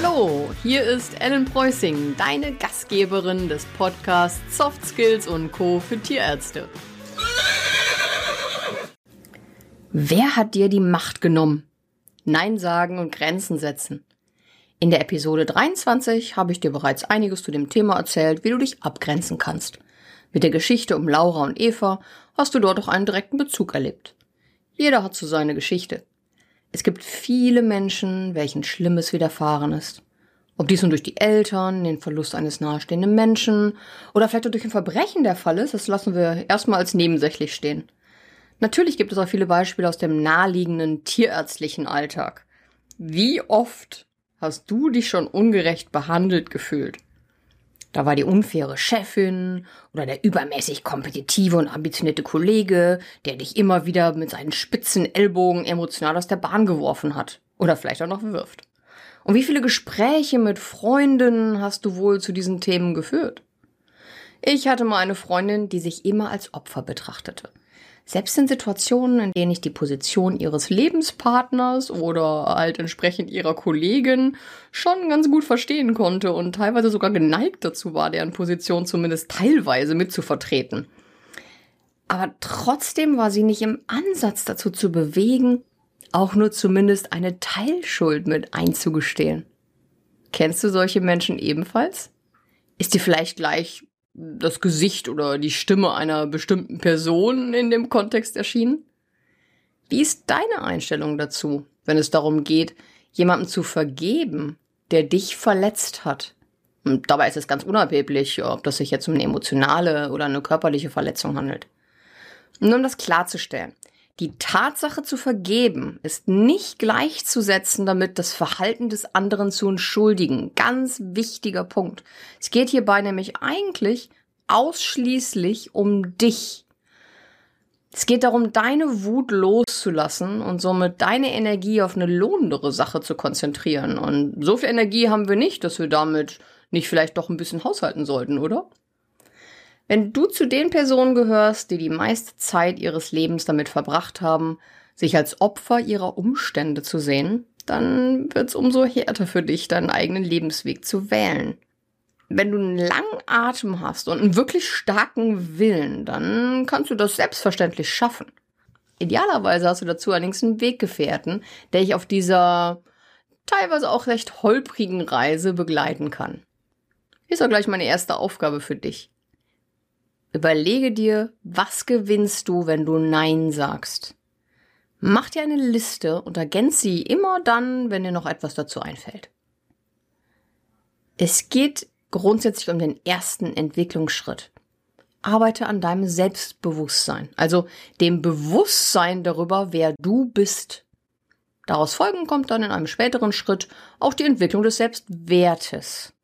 Hallo, hier ist Ellen Preußing, deine Gastgeberin des Podcasts Soft Skills und Co. für Tierärzte. Wer hat dir die Macht genommen? Nein sagen und Grenzen setzen. In der Episode 23 habe ich dir bereits einiges zu dem Thema erzählt, wie du dich abgrenzen kannst. Mit der Geschichte um Laura und Eva hast du dort auch einen direkten Bezug erlebt. Jeder hat so seine Geschichte. Es gibt viele Menschen, welchen Schlimmes widerfahren ist. Ob dies nun durch die Eltern, den Verlust eines nahestehenden Menschen oder vielleicht auch durch ein Verbrechen der Fall ist, das lassen wir erstmal als nebensächlich stehen. Natürlich gibt es auch viele Beispiele aus dem naheliegenden tierärztlichen Alltag. Wie oft hast du dich schon ungerecht behandelt gefühlt? Da war die unfaire Chefin oder der übermäßig kompetitive und ambitionierte Kollege, der dich immer wieder mit seinen spitzen Ellbogen emotional aus der Bahn geworfen hat. Oder vielleicht auch noch wirft. Und wie viele Gespräche mit Freundinnen hast du wohl zu diesen Themen geführt? Ich hatte mal eine Freundin, die sich immer als Opfer betrachtete. Selbst in Situationen, in denen ich die Position ihres Lebenspartners oder halt entsprechend ihrer Kollegin schon ganz gut verstehen konnte und teilweise sogar geneigt dazu war, deren Position zumindest teilweise mitzuvertreten. Aber trotzdem war sie nicht im Ansatz dazu zu bewegen, auch nur zumindest eine Teilschuld mit einzugestehen. Kennst du solche Menschen ebenfalls? Ist dir vielleicht gleich das Gesicht oder die Stimme einer bestimmten Person in dem Kontext erschienen? Wie ist deine Einstellung dazu, wenn es darum geht, jemandem zu vergeben, der dich verletzt hat? Und dabei ist es ganz unerheblich, ob das sich jetzt um eine emotionale oder eine körperliche Verletzung handelt. Nur um das klarzustellen. Die Tatsache zu vergeben ist nicht gleichzusetzen damit, das Verhalten des anderen zu entschuldigen. Ganz wichtiger Punkt. Es geht hierbei nämlich eigentlich ausschließlich um dich. Es geht darum, deine Wut loszulassen und somit deine Energie auf eine lohnendere Sache zu konzentrieren. Und so viel Energie haben wir nicht, dass wir damit nicht vielleicht doch ein bisschen haushalten sollten, oder? Wenn du zu den Personen gehörst, die die meiste Zeit ihres Lebens damit verbracht haben, sich als Opfer ihrer Umstände zu sehen, dann wird es umso härter für dich, deinen eigenen Lebensweg zu wählen. Wenn du einen langen Atem hast und einen wirklich starken Willen, dann kannst du das selbstverständlich schaffen. Idealerweise hast du dazu allerdings einen Weggefährten, der dich auf dieser teilweise auch recht holprigen Reise begleiten kann. Hier ist auch gleich meine erste Aufgabe für dich. Überlege dir, was gewinnst du, wenn du Nein sagst. Mach dir eine Liste und ergänze sie immer dann, wenn dir noch etwas dazu einfällt. Es geht grundsätzlich um den ersten Entwicklungsschritt. Arbeite an deinem Selbstbewusstsein, also dem Bewusstsein darüber, wer du bist. Daraus folgen kommt dann in einem späteren Schritt auch die Entwicklung des Selbstwertes.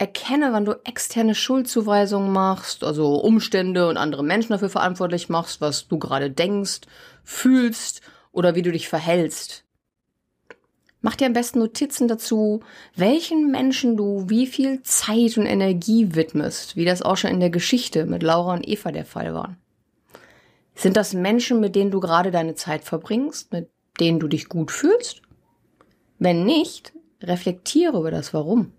Erkenne, wann du externe Schuldzuweisungen machst, also Umstände und andere Menschen dafür verantwortlich machst, was du gerade denkst, fühlst oder wie du dich verhältst. Mach dir am besten Notizen dazu, welchen Menschen du wie viel Zeit und Energie widmest, wie das auch schon in der Geschichte mit Laura und Eva der Fall war. Sind das Menschen, mit denen du gerade deine Zeit verbringst, mit denen du dich gut fühlst? Wenn nicht, reflektiere über das Warum.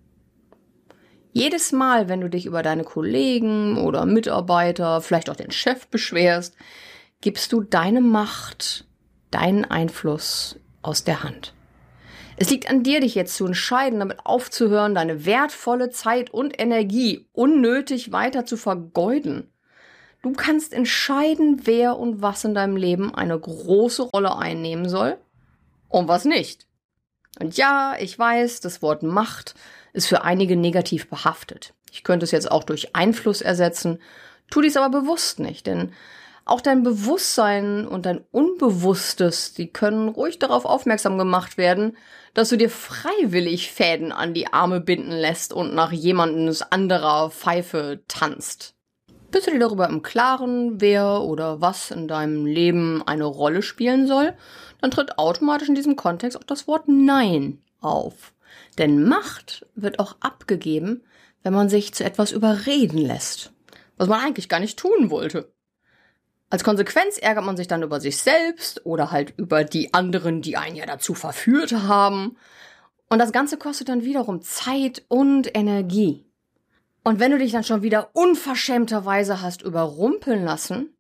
Jedes Mal, wenn du dich über deine Kollegen oder Mitarbeiter, vielleicht auch den Chef beschwerst, gibst du deine Macht, deinen Einfluss aus der Hand. Es liegt an dir, dich jetzt zu entscheiden, damit aufzuhören, deine wertvolle Zeit und Energie unnötig weiter zu vergeuden. Du kannst entscheiden, wer und was in deinem Leben eine große Rolle einnehmen soll und was nicht. Und ja, ich weiß, das Wort Macht ist für einige negativ behaftet. Ich könnte es jetzt auch durch Einfluss ersetzen, tu dies aber bewusst nicht, denn auch dein Bewusstsein und dein Unbewusstes, die können ruhig darauf aufmerksam gemacht werden, dass du dir freiwillig Fäden an die Arme binden lässt und nach jemandens anderer Pfeife tanzt. Bist du dir darüber im Klaren, wer oder was in deinem Leben eine Rolle spielen soll, dann tritt automatisch in diesem Kontext auch das Wort Nein auf. Denn Macht wird auch abgegeben, wenn man sich zu etwas überreden lässt, was man eigentlich gar nicht tun wollte. Als Konsequenz ärgert man sich dann über sich selbst oder halt über die anderen, die einen ja dazu verführt haben. Und das Ganze kostet dann wiederum Zeit und Energie. Und wenn du dich dann schon wieder unverschämterweise hast überrumpeln lassen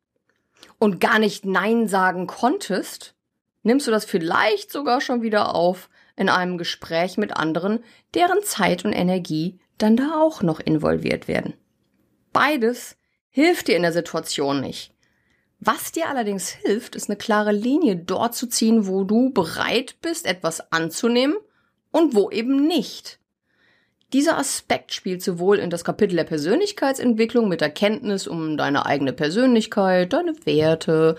und gar nicht Nein sagen konntest, nimmst du das vielleicht sogar schon wieder auf in einem Gespräch mit anderen, deren Zeit und Energie dann da auch noch involviert werden. Beides hilft dir in der Situation nicht. Was dir allerdings hilft, ist eine klare Linie dort zu ziehen, wo du bereit bist, etwas anzunehmen und wo eben nicht. Dieser Aspekt spielt sowohl in das Kapitel der Persönlichkeitsentwicklung mit Erkenntnis um deine eigene Persönlichkeit, deine Werte,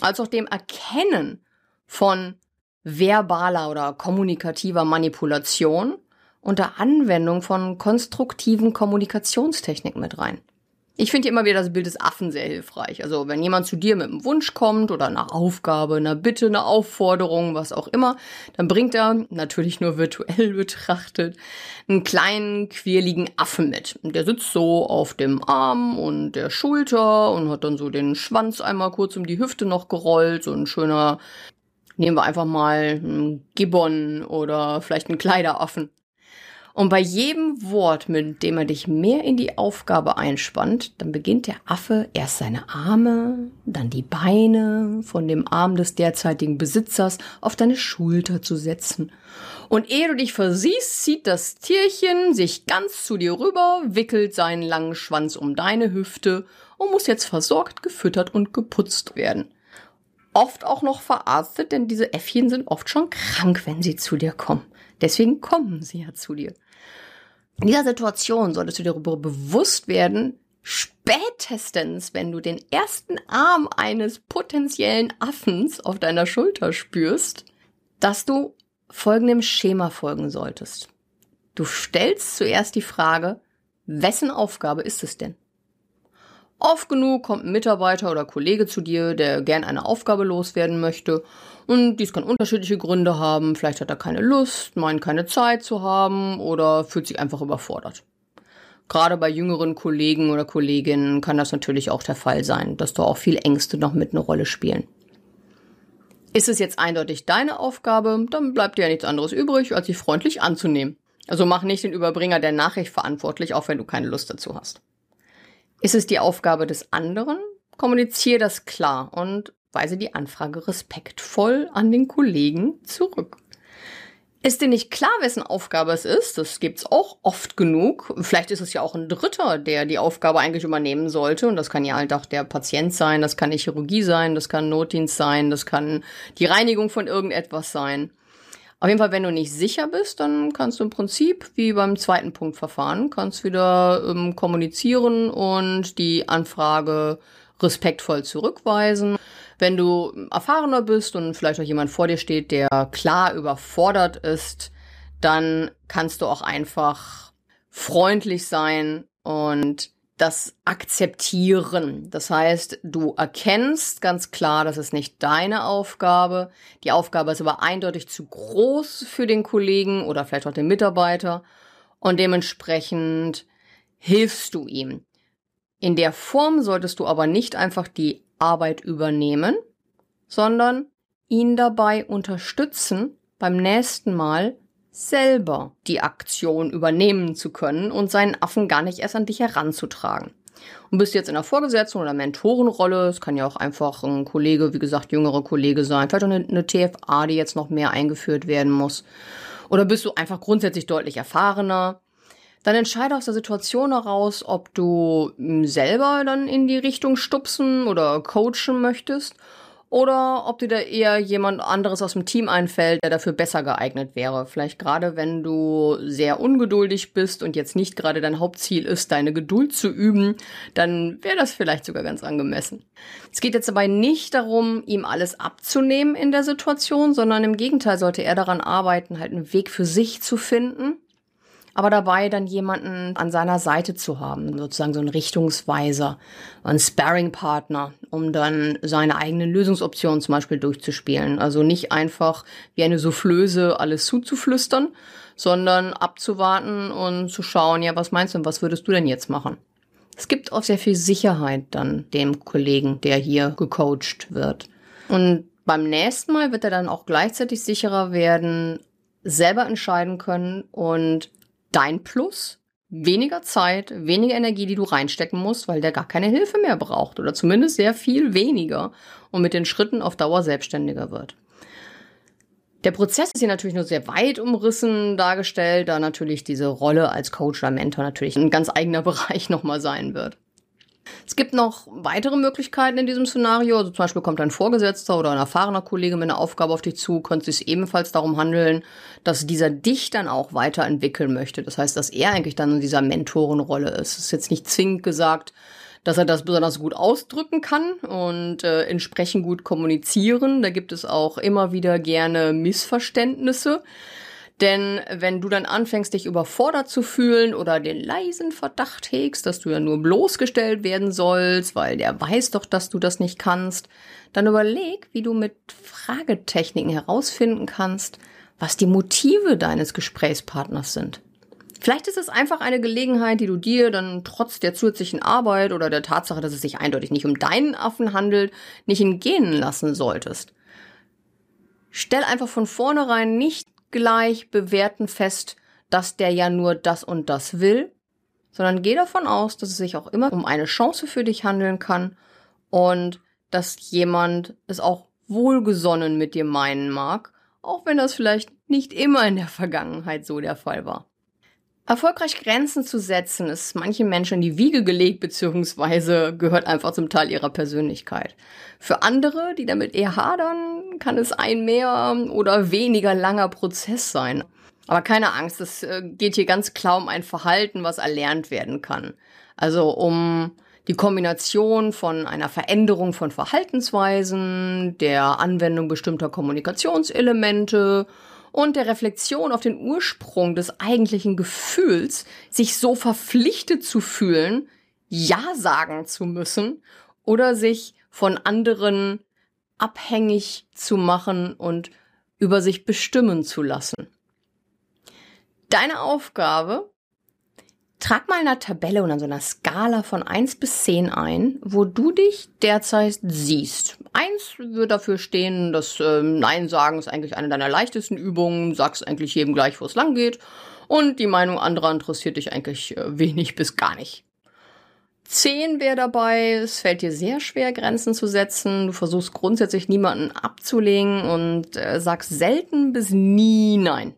als auch dem Erkennen von verbaler oder kommunikativer Manipulation unter Anwendung von konstruktiven Kommunikationstechniken mit rein. Ich finde immer wieder das Bild des Affen sehr hilfreich. Also wenn jemand zu dir mit einem Wunsch kommt oder einer Aufgabe, einer Bitte, einer Aufforderung, was auch immer, dann bringt er, natürlich nur virtuell betrachtet, einen kleinen, quirligen Affen mit. Der sitzt so auf dem Arm und der Schulter und hat dann so den Schwanz einmal kurz um die Hüfte noch gerollt, so ein schöner, nehmen wir einfach mal einen Gibbon oder vielleicht einen Kleideraffen. Und bei jedem Wort, mit dem er dich mehr in die Aufgabe einspannt, dann beginnt der Affe erst seine Arme, dann die Beine von dem Arm des derzeitigen Besitzers auf deine Schulter zu setzen. Und ehe du dich versiehst, zieht das Tierchen sich ganz zu dir rüber, wickelt seinen langen Schwanz um deine Hüfte und muss jetzt versorgt, gefüttert und geputzt werden. Oft auch noch verarztet, denn diese Äffchen sind oft schon krank, wenn sie zu dir kommen. Deswegen kommen sie ja zu dir. In dieser Situation solltest du dir darüber bewusst werden, spätestens, wenn du den ersten Arm eines potenziellen Affens auf deiner Schulter spürst, dass du folgendem Schema folgen solltest. Du stellst zuerst die Frage, wessen Aufgabe ist es denn? Oft genug kommt ein Mitarbeiter oder Kollege zu dir, der gern eine Aufgabe loswerden möchte. Und dies kann unterschiedliche Gründe haben. Vielleicht hat er keine Lust, meint keine Zeit zu haben oder fühlt sich einfach überfordert. Gerade bei jüngeren Kollegen oder Kolleginnen kann das natürlich auch der Fall sein, dass da auch viel Ängste noch mit eine Rolle spielen. Ist es jetzt eindeutig deine Aufgabe, dann bleibt dir ja nichts anderes übrig, als sie freundlich anzunehmen. Also mach nicht den Überbringer der Nachricht verantwortlich, auch wenn du keine Lust dazu hast. Ist es die Aufgabe des anderen? Kommuniziere das klar und weise die Anfrage respektvoll an den Kollegen zurück. Ist dir nicht klar, wessen Aufgabe es ist? Das gibt's auch oft genug. Vielleicht ist es ja auch ein Dritter, der die Aufgabe eigentlich übernehmen sollte. Und das kann ja halt auch der Patient sein, das kann die Chirurgie sein, das kann Notdienst sein, das kann die Reinigung von irgendetwas sein. Auf jeden Fall, wenn du nicht sicher bist, dann kannst du im Prinzip wie beim zweiten Punkt verfahren, kannst wieder ähm, kommunizieren und die Anfrage respektvoll zurückweisen. Wenn du erfahrener bist und vielleicht auch jemand vor dir steht, der klar überfordert ist, dann kannst du auch einfach freundlich sein und das Akzeptieren. Das heißt, du erkennst ganz klar, das ist nicht deine Aufgabe. Die Aufgabe ist aber eindeutig zu groß für den Kollegen oder vielleicht auch den Mitarbeiter. Und dementsprechend hilfst du ihm. In der Form solltest du aber nicht einfach die Arbeit übernehmen, sondern ihn dabei unterstützen, beim nächsten Mal selber die Aktion übernehmen zu können und seinen Affen gar nicht erst an dich heranzutragen. Und bist jetzt in der Vorgesetzten oder Mentorenrolle, es kann ja auch einfach ein Kollege, wie gesagt, jüngere Kollege sein, vielleicht auch eine, eine TFA, die jetzt noch mehr eingeführt werden muss. Oder bist du einfach grundsätzlich deutlich erfahrener, dann entscheide aus der Situation heraus, ob du selber dann in die Richtung stupsen oder coachen möchtest oder ob dir da eher jemand anderes aus dem Team einfällt, der dafür besser geeignet wäre. Vielleicht gerade, wenn du sehr ungeduldig bist und jetzt nicht gerade dein Hauptziel ist, deine Geduld zu üben, dann wäre das vielleicht sogar ganz angemessen. Es geht jetzt dabei nicht darum, ihm alles abzunehmen in der Situation, sondern im Gegenteil sollte er daran arbeiten, halt einen Weg für sich zu finden aber dabei dann jemanden an seiner Seite zu haben, sozusagen so ein Richtungsweiser, ein Sparring-Partner, um dann seine eigenen Lösungsoptionen zum Beispiel durchzuspielen. Also nicht einfach wie eine Soufflöse alles zuzuflüstern, sondern abzuwarten und zu schauen, ja, was meinst du, was würdest du denn jetzt machen? Es gibt auch sehr viel Sicherheit dann dem Kollegen, der hier gecoacht wird. Und beim nächsten Mal wird er dann auch gleichzeitig sicherer werden, selber entscheiden können und dein Plus weniger Zeit, weniger Energie, die du reinstecken musst, weil der gar keine Hilfe mehr braucht oder zumindest sehr viel weniger und mit den Schritten auf Dauer selbstständiger wird. Der Prozess ist hier natürlich nur sehr weit umrissen dargestellt, da natürlich diese Rolle als Coach oder Mentor natürlich ein ganz eigener Bereich nochmal sein wird. Es gibt noch weitere Möglichkeiten in diesem Szenario. Also zum Beispiel kommt ein Vorgesetzter oder ein erfahrener Kollege mit einer Aufgabe auf dich zu, könnte es ebenfalls darum handeln, dass dieser dich dann auch weiterentwickeln möchte. Das heißt, dass er eigentlich dann in dieser Mentorenrolle ist. Es ist jetzt nicht zwingend gesagt, dass er das besonders gut ausdrücken kann und äh, entsprechend gut kommunizieren. Da gibt es auch immer wieder gerne Missverständnisse. Denn wenn du dann anfängst, dich überfordert zu fühlen oder den leisen Verdacht hegst, dass du ja nur bloßgestellt werden sollst, weil der weiß doch, dass du das nicht kannst, dann überleg, wie du mit Fragetechniken herausfinden kannst, was die Motive deines Gesprächspartners sind. Vielleicht ist es einfach eine Gelegenheit, die du dir dann trotz der zusätzlichen Arbeit oder der Tatsache, dass es sich eindeutig nicht um deinen Affen handelt, nicht entgehen lassen solltest. Stell einfach von vornherein nicht gleich bewerten fest, dass der ja nur das und das will, sondern geh davon aus, dass es sich auch immer um eine Chance für dich handeln kann und dass jemand es auch wohlgesonnen mit dir meinen mag, auch wenn das vielleicht nicht immer in der Vergangenheit so der Fall war. Erfolgreich Grenzen zu setzen, ist manchen Menschen in die Wiege gelegt, beziehungsweise gehört einfach zum Teil ihrer Persönlichkeit. Für andere, die damit eher hadern, kann es ein mehr oder weniger langer Prozess sein. Aber keine Angst, es äh, geht hier ganz klar um ein Verhalten, was erlernt werden kann. Also um die Kombination von einer Veränderung von Verhaltensweisen, der Anwendung bestimmter Kommunikationselemente und der Reflexion auf den Ursprung des eigentlichen Gefühls, sich so verpflichtet zu fühlen, Ja sagen zu müssen oder sich von anderen abhängig zu machen und über sich bestimmen zu lassen. Deine Aufgabe Trag mal in einer Tabelle und an so einer Skala von 1 bis 10 ein, wo du dich derzeit siehst. 1 würde dafür stehen, dass äh, Nein sagen ist eigentlich eine deiner leichtesten Übungen, sagst eigentlich jedem gleich, wo es lang geht. Und die Meinung anderer interessiert dich eigentlich äh, wenig bis gar nicht. 10 wäre dabei, es fällt dir sehr schwer, Grenzen zu setzen. Du versuchst grundsätzlich niemanden abzulegen und äh, sagst selten bis nie Nein.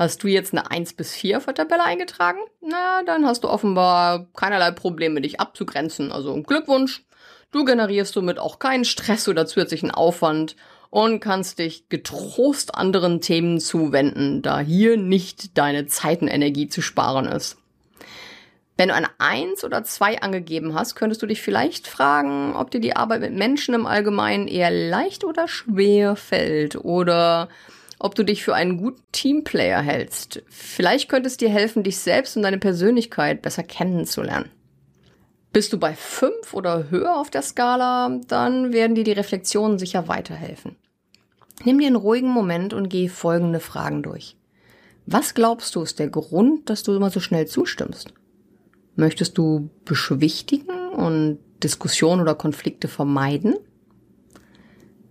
Hast du jetzt eine 1 bis 4 auf der Tabelle eingetragen? Na, dann hast du offenbar keinerlei Probleme, dich abzugrenzen. Also Glückwunsch. Du generierst somit auch keinen Stress oder zusätzlichen Aufwand und kannst dich getrost anderen Themen zuwenden, da hier nicht deine Zeitenergie zu sparen ist. Wenn du eine 1 oder 2 angegeben hast, könntest du dich vielleicht fragen, ob dir die Arbeit mit Menschen im Allgemeinen eher leicht oder schwer fällt oder ob du dich für einen guten Teamplayer hältst. Vielleicht könnte es dir helfen, dich selbst und deine Persönlichkeit besser kennenzulernen. Bist du bei fünf oder höher auf der Skala, dann werden dir die Reflexionen sicher weiterhelfen. Nimm dir einen ruhigen Moment und geh folgende Fragen durch. Was glaubst du ist der Grund, dass du immer so schnell zustimmst? Möchtest du beschwichtigen und Diskussionen oder Konflikte vermeiden?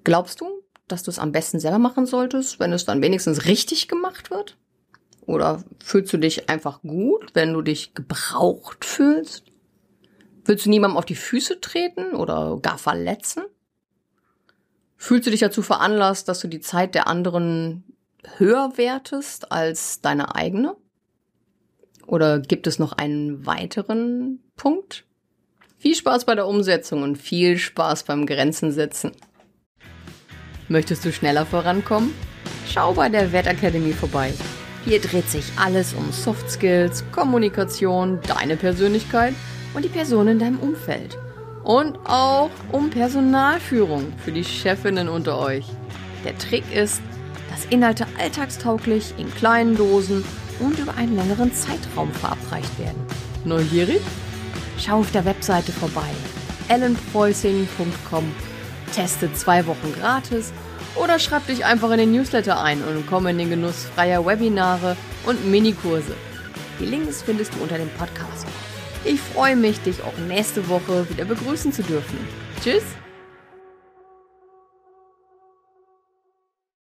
Glaubst du, dass du es am besten selber machen solltest, wenn es dann wenigstens richtig gemacht wird? Oder fühlst du dich einfach gut, wenn du dich gebraucht fühlst? Willst du niemandem auf die Füße treten oder gar verletzen? Fühlst du dich dazu veranlasst, dass du die Zeit der anderen höher wertest als deine eigene? Oder gibt es noch einen weiteren Punkt? Viel Spaß bei der Umsetzung und viel Spaß beim Grenzen setzen. Möchtest du schneller vorankommen? Schau bei der Wettakademie vorbei. Hier dreht sich alles um Soft Skills, Kommunikation, deine Persönlichkeit und die Person in deinem Umfeld. Und auch um Personalführung für die Chefinnen unter euch. Der Trick ist, dass Inhalte alltagstauglich in kleinen Dosen und über einen längeren Zeitraum verabreicht werden. Neugierig? Schau auf der Webseite vorbei. ellenpreußing.com Teste zwei Wochen gratis oder schreib dich einfach in den Newsletter ein und komm in den Genuss freier Webinare und Minikurse. Die Links findest du unter dem Podcast. Ich freue mich, dich auch nächste Woche wieder begrüßen zu dürfen. Tschüss!